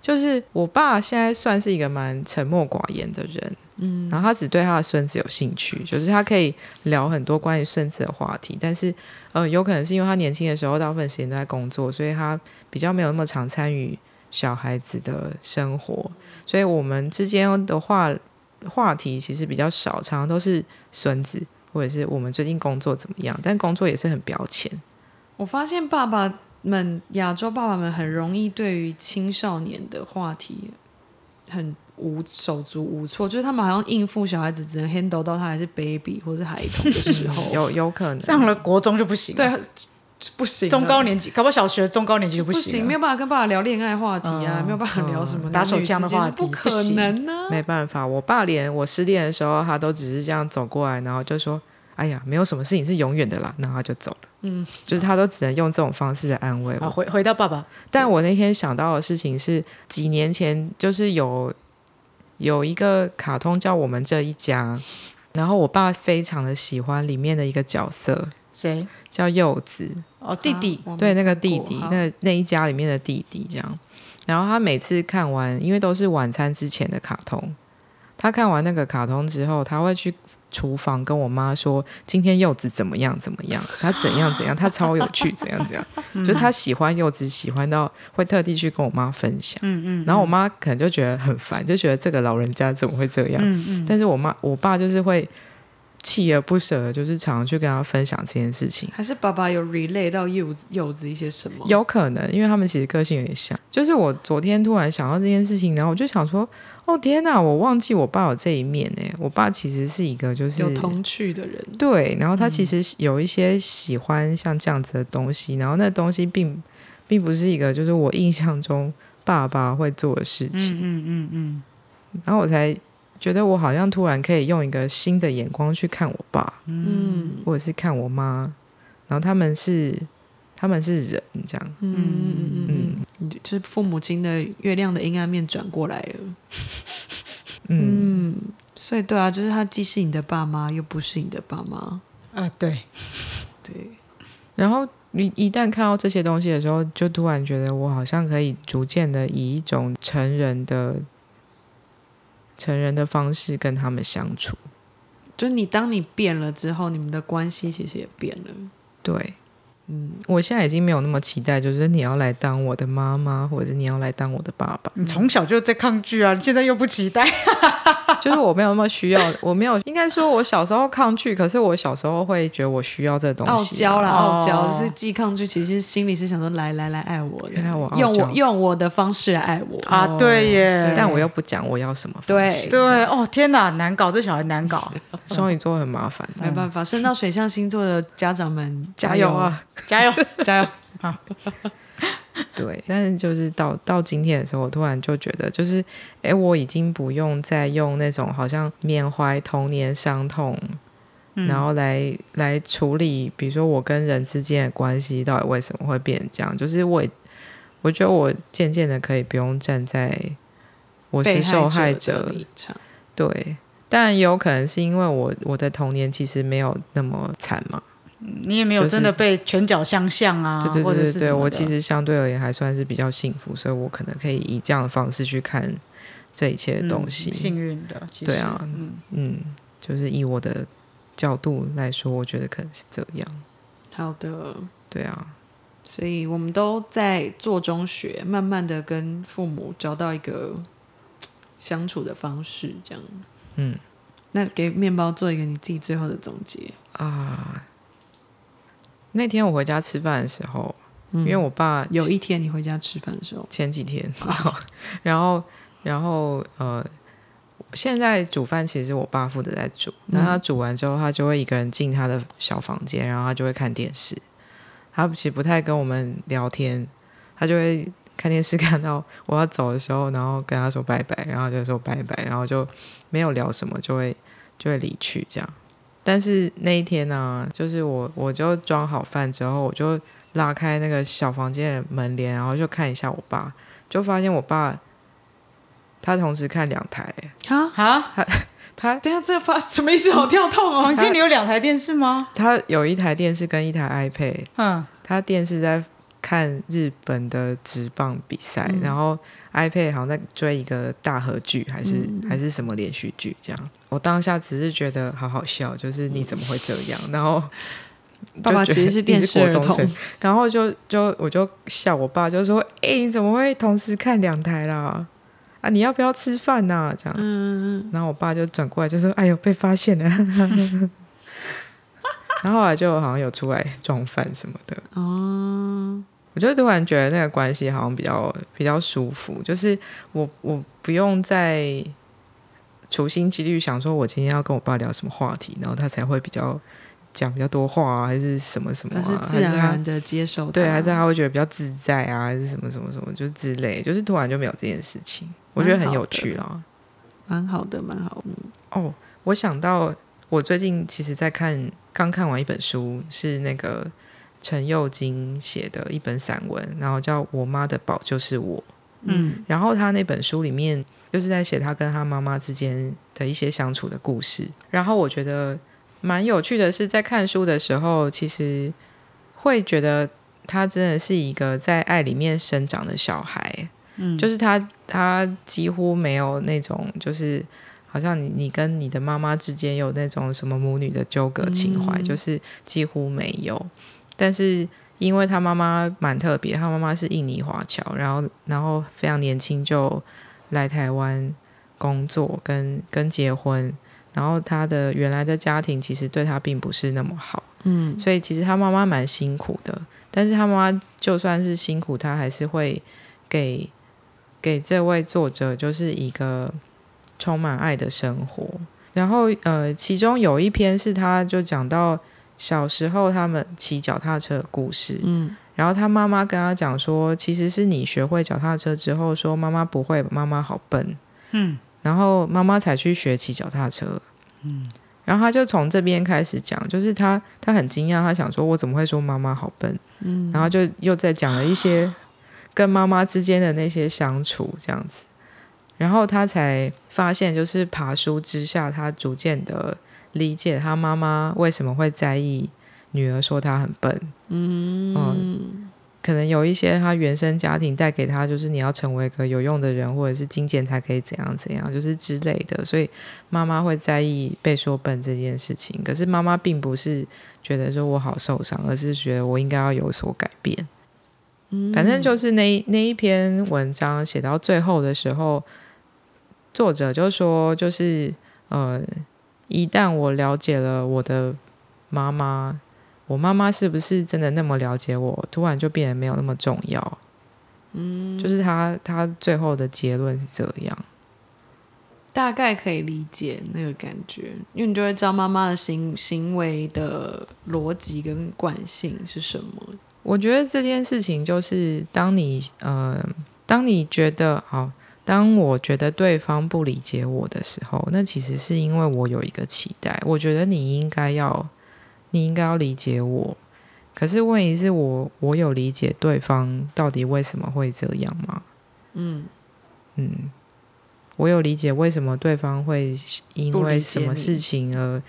就是我爸现在算是一个蛮沉默寡言的人。嗯，然后他只对他的孙子有兴趣，就是他可以聊很多关于孙子的话题，但是呃，有可能是因为他年轻的时候大部分时间都在工作，所以他比较没有那么常参与小孩子的生活，所以我们之间的话话题其实比较少，常常都是孙子或者是我们最近工作怎么样，但工作也是很标签。我发现爸爸们，亚洲爸爸们很容易对于青少年的话题很无手足无措，就是他们好像应付小孩子只能 handle 到他还是 baby 或是孩童的时 候，有有可能上了国中就不行，对，不行啊，中高年级，搞不好小学、中高年级就不行了。没有办法跟爸爸聊恋爱话题啊，嗯没有办法聊什么打手枪的话题不可能呢、没办法，我爸连我失恋的时候，他都只是这样走过来，然后就说：“哎呀，没有什么事情是永远的啦。”然后他就走了。嗯，就是他都只能用这种方式来安慰，我。回回到爸爸，但我那天想到的事情是，几年前就是有有一个卡通叫《我们这一家》，然后我爸非常的喜欢里面的一个角色谁？叫柚子，哦，弟弟。啊，对，那个弟弟，那那一家里面的弟弟这样。然后他每次看完，因为都是晚餐之前的卡通，他看完那个卡通之后，他会去厨房跟我妈说：“今天柚子怎么样怎么样，他怎样怎样，他超有趣，怎样怎样。”就他喜欢柚子，喜欢到会特地去跟我妈分享。嗯嗯，然后我妈可能就觉得很烦，就觉得这个老人家怎么会这样？嗯嗯，但是我妈我爸就是会锲而不舍的，就是常常去跟他分享这件事情。还是爸爸有 relay 到柚子柚子一些什么？有可能，因为他们其实个性有点像。就是我昨天突然想到这件事情，然后我就想说，哦天哪，我忘记我爸有这一面呢。我爸其实是一个就是有童趣的人，对，然后他其实有一些喜欢像这样子的东西，然后那东西并并不是一个就是我印象中爸爸会做的事情，嗯嗯嗯嗯，然后我才觉得我好像突然可以用一个新的眼光去看我爸，嗯或者是看我妈，然后他们是他们是人这样。嗯嗯嗯嗯，就是父母亲的月亮的阴暗面转过来了。嗯，嗯，所以对啊，就是他既是你的爸妈，又不是你的爸妈。啊对，对，然后你一旦看到这些东西的时候，就突然觉得我好像可以逐渐的以一种成人的成人的方式跟他们相处。就是你当你变了之后，你们的关系其实也变了。对，嗯，我现在已经没有那么期待，就是你要来当我的妈妈，或者是你要来当我的爸爸。你从小就在抗拒啊，你现在又不期待，就是我没有那么需要，我没有，应该说，我小时候抗拒，可是我小时候会觉得我需要这东西、啊娇啦，傲娇，哦就是既抗拒，其实心里是想说，来来来，爱我的，原来我用我用我的方式来爱我。啊，对耶，但我又不讲我要什么方对式。对哦，天哪，难搞，这小孩难搞，双鱼座很麻烦，没办法，升到水象星座的家长们加油啊！加油！加油！对，但是就是到到今天的时候，我突然就觉得，就是哎，我已经不用再用那种好像缅怀童年伤痛，然后来来处理，比如说我跟人之间的关系到底为什么会变成这样？就是我，我觉得我渐渐的可以不用站在我是受害者立场，对，但也有可能是因为我我的童年其实没有那么惨嘛，你也没有真的被拳脚相向啊，对对或者对对对，是什么的我其实相对而言还算是比较幸福，所以我可能可以以这样的方式去看这一切的东西。嗯幸运的，其实对啊嗯嗯，就是以我的角度来说，我觉得可能是这样。好的，对啊，所以我们都在做中学，慢慢的跟父母找到一个相处的方式，这样。嗯那给面包做一个你自己最后的总结。啊，那天我回家吃饭的时候，嗯因为我爸有一天你回家吃饭的时候，前几天，然后然后然后呃，现在煮饭其实我爸负责在煮，那他煮完之后，他就会一个人进他的小房间，然后他就会看电视。他其实不太跟我们聊天，他就会看电视，看到我要走的时候，然后跟他说拜拜，然后就说拜拜，然后就没有聊什么，就会就会离去这样。但是那一天呢、就是我我就装好饭之后，我就拉开那个小房间的门帘，然后就看一下我爸，就发现我爸他同时看两台，啊，啊，他 等一下这发什么意思？好跳痛哦！房间里有两台电视吗？他有一台电视跟一台 iPad，嗯，他电视在看日本的职棒比赛，然后 iPad 好像在追一个大合剧，还是、还是什么连续剧这样。我当下只是觉得好好笑，就是你怎么会这样？然后 爸爸其实是电视儿童国中生，然后就就我就笑我爸，就说：“哎、你怎么会同时看两台啦？啊，你要不要吃饭呐、这样，嗯，然后我爸就转过来就说：“哎呦，被发现了。”然后后来就好像有出来撞饭什么的。哦，我就突然觉得那个关系好像比较比较舒服，就是我我不用再处心积虑想说我今天要跟我爸聊什么话题，然后他才会比较讲比较多话啊，还是什么什么、啊，而是自然的接受，对，还是他会觉得比较自在啊，还是什么什么什么，就是之类，就是突然就没有这件事情，我觉得很有趣啊。蛮好的，蛮好的。哦，我想到我最近其实在看，刚看完一本书，是那个陈佑金写的一本散文，然后叫《我妈的宝就是我》。嗯然后他那本书里面就是在写他跟他妈妈之间的一些相处的故事。然后我觉得蛮有趣的是，在看书的时候，其实会觉得他真的是一个在爱里面生长的小孩。嗯就是他他几乎没有那种就是。好像你你跟你的妈妈之间有那种什么母女的纠葛情怀，嗯就是几乎没有。但是因为他妈妈蛮特别，他妈妈是印尼华侨，然后然后非常年轻就来台湾工作跟跟结婚，然后他的原来的家庭其实对他并不是那么好，嗯所以其实他妈妈蛮辛苦的。但是他妈妈就算是辛苦，他还是会给给这位作者就是一个充满爱的生活。然后呃，其中有一篇是他就讲到小时候他们骑脚踏车的故事，嗯然后他妈妈跟他讲说，其实是你学会脚踏车之后，说妈妈不会，妈妈好笨，嗯，然后妈妈才去学骑脚踏车，嗯，然后他就从这边开始讲，就是他他很惊讶，他想说我怎么会说妈妈好笨，嗯，然后就又在讲了一些跟妈妈之间的那些相处这样子，然后他才发现，就是爬书之下，他逐渐的理解他妈妈为什么会在意女儿说她很笨，嗯可能有一些她原生家庭带给她，就是你要成为一个有用的人，或者是金钱才可以怎样怎样，就是之类的。所以妈妈会在意被说笨这件事情。可是妈妈并不是觉得说我好受伤，而是觉得我应该要有所改变。嗯反正就是那那一篇文章写到最后的时候，作者就说，就是呃，一旦我了解了我的妈妈，我妈妈是不是真的那么了解我，突然就变得没有那么重要。嗯，就是他他最后的结论是这样。大概可以理解那个感觉，因为你就会知道妈妈的行行为的逻辑跟惯性是什么。我觉得这件事情就是，当你呃，当你觉得好，当我觉得对方不理解我的时候，那其实是因为我有一个期待，我觉得你应该要，你应该要理解我。可是问题是我，我有理解对方到底为什么会这样吗？嗯，嗯，我有理解为什么对方会因为什么事情而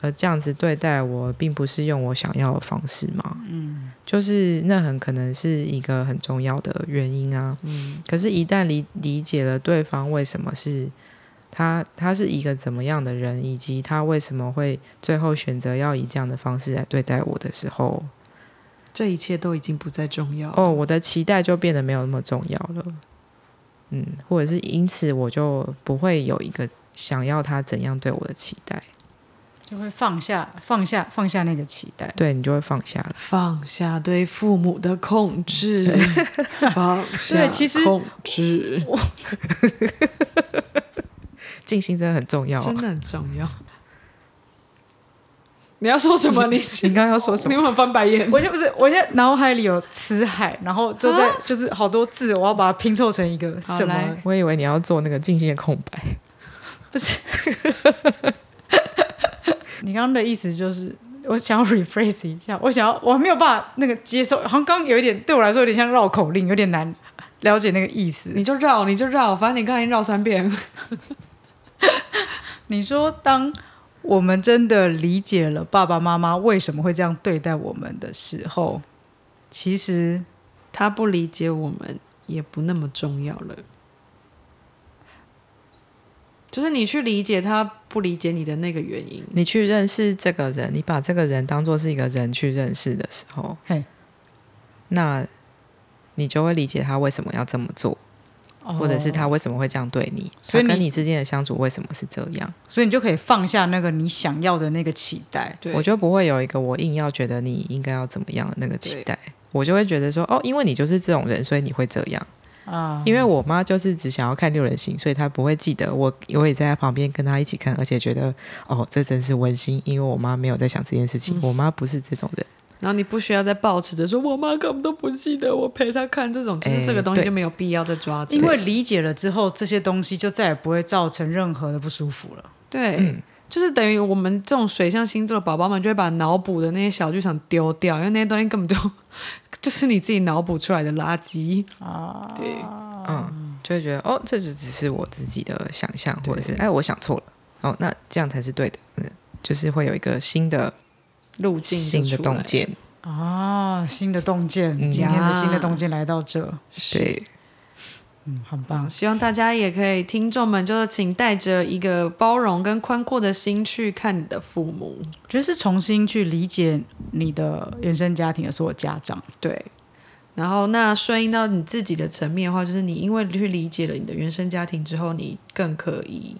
而这样子对待我，并不是用我想要的方式吗？嗯，就是那很可能是一个很重要的原因啊。嗯，可是，一旦理理解了对方为什么是他他是一个怎么样的人，以及他为什么会最后选择要以这样的方式来对待我的时候，这一切都已经不再重要。哦，我的期待就变得没有那么重要了。嗯，或者是因此我就不会有一个想要他怎样对我的期待，就会放下放下放下那个期待。对你就会放下了。放下对父母的控制，放 下对其实控制 静心真的很重要、真的很重要。你要说什么？你你刚刚要说什么？你有没有翻白眼？我就不是，我现在脑海里有词海，然后就在、啊就是好多字，我要把它拼凑成一个什么？我以为你要做那个静心的空白。不是，你刚刚的意思就是，我想要 rephrase 一下，我想要，我还没有办法那个接受，好像刚刚有一点对我来说有点像绕口令，有点难了解那个意思。你就绕，你就绕，反正你刚才已经绕三遍。你说，当我们真的理解了爸爸妈妈为什么会这样对待我们的时候，其实他不理解我们，也不那么重要了。就是你去理解他不理解你的那个原因。你去认识这个人，你把这个人当做是一个人去认识的时候，嘿，那你就会理解他为什么要这么做，或者是他为什么会这样对你，所以你跟你之间的相处为什么是这样，所以你就可以放下那个你想要的那个期待。对，我就不会有一个我硬要觉得你应该要怎么样的那个期待，我就会觉得说，哦，因为你就是这种人，所以你会这样。啊，因为我妈就是只想要看六人行，所以她不会记得我，我也在她旁边跟她一起看，而且觉得哦，这真是温馨。因为我妈没有在想这件事情，我妈不是这种人。然后你不需要再抱持着说我妈根本都不记得我陪她看这种，就是哎这个东西就没有必要再抓紧。因为理解了之后，这些东西就再也不会造成任何的不舒服了。对，嗯就是等于我们这种水象星座的宝宝们就会把脑补的那些小剧场丢掉，因为那些东西根本就 就是你自己脑补出来的垃圾啊。对，嗯，就会觉得哦，这就只是我自己的想象，或者是哎，我想错了。哦，那这样才是对的。嗯，就是会有一个新的路径新的洞见。啊，新的洞见，嗯今天的新的洞见来到这，对，嗯，很棒。希望大家也可以，听众们就是请带着一个包容跟宽阔的心去看你的父母。我觉得是重新去理解你的原生家庭的所有家长。对，然后那顺应到你自己的层面的话，就是你因为去理解了你的原生家庭之后，你更可以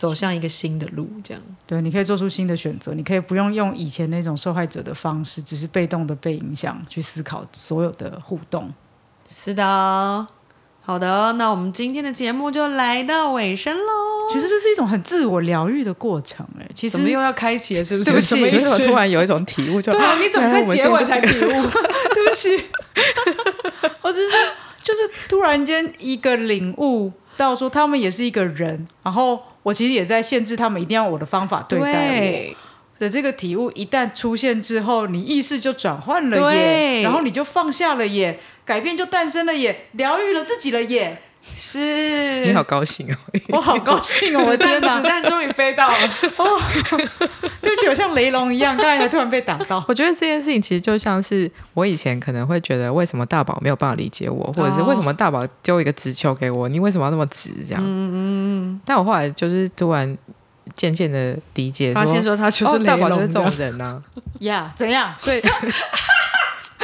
走向一个新的路，这样。对，你可以做出新的选择，你可以不用用以前那种受害者的方式，只是被动的被影响去思考所有的互动。是的，好的，那我们今天的节目就来到尾声喽。其实这是一种很自我疗愈的过程、哎，其实怎么又要开启了？是不是？对不起什么意思？为什么突然有一种体悟就？对啊，你怎么在结尾才体悟？对不起，我只是说，就是突然间一个领悟到说，他们也是一个人，然后我其实也在限制他们一定要我的方法对待我。的这个体悟，一旦出现之后，你意识就转换了耶，然后你就放下了耶，改变就诞生了耶，疗愈了自己了耶，是。你好高兴哦！我好高兴哦！我的天哪 子！弹终于飞到了。哦 对不起，我像雷龙一样，刚才才突然被打到。我觉得这件事情其实就像是我以前可能会觉得，为什么大宝没有办法理解我，或者是为什么大宝丢一个直球给我，你为什么要那么直这样？嗯嗯但我后来就是突然渐渐的理解发现说他就是大宝就是这种人呐、呀怎样？所以。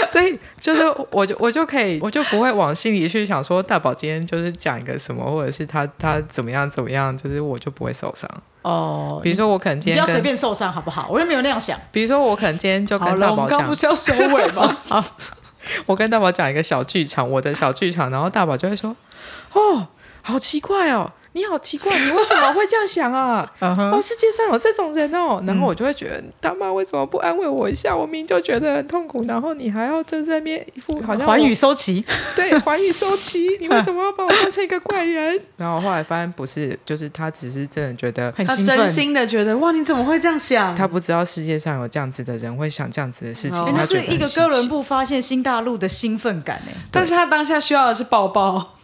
所以就是，我就我就可以，我就不会往心里去想说大宝今天就是讲一个什么，或者是他他怎么样怎么样，就是我就不会受伤。哦，比如说我可能今天不要随便受伤好不好？我又没有那样想。比如说我可能今天就，跟大宝讲我们刚不，是要收尾吗？我跟大宝讲一个小剧场，我的小剧场，然后大宝就会说：“哦，好奇怪哦，你好奇怪，你为什么会这样想啊？哦，世界上有这种人哦。”然后我就会觉得，大妈为什么不安慰我一下？我明明就觉得很痛苦，然后你还要就在那边一副好像我 环宇收齐，对环宇收齐，你为什么要把我当成一个怪人？然后后来发现不是，就是他只是真的觉得。他很真。心的觉得哇，你怎么会这样想？他不知道世界上有这样子的人会想这样子的事情，他是一个哥伦布发现新大陆的兴奋感哎。但是他当下需要的是抱抱。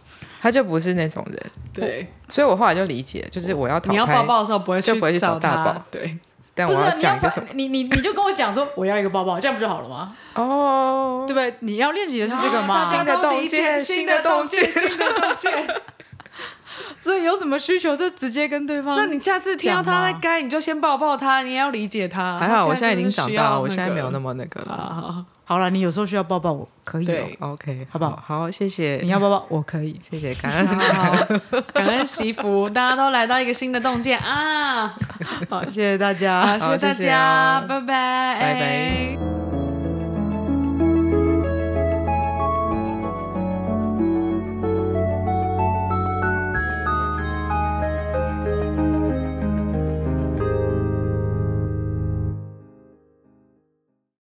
他就不是那种人，对，所以我后来就理解，就是我要讨你要抱抱的时候不会就不会去找大宝对，但我要讲一个什么？你你你就跟我讲说我要一个抱抱，这样不就好了吗？哦对，不对？你要练习的是这个吗？新的洞见新的洞见新的洞见。所以有什么需求就直接跟对方。那你下次听到他在该，你就先抱抱他，你也要理解他。还好，我现在已经长大了，我现在没有那么么那个了。啊，好了，你有时候需要抱抱我，可以哦对。OK，好不好好，谢谢你，要抱抱我可以。谢谢，感恩。好，感恩惜福，大家都来到一个新的洞见啊！好，谢谢大家。好，谢谢大家，哦拜拜，拜拜。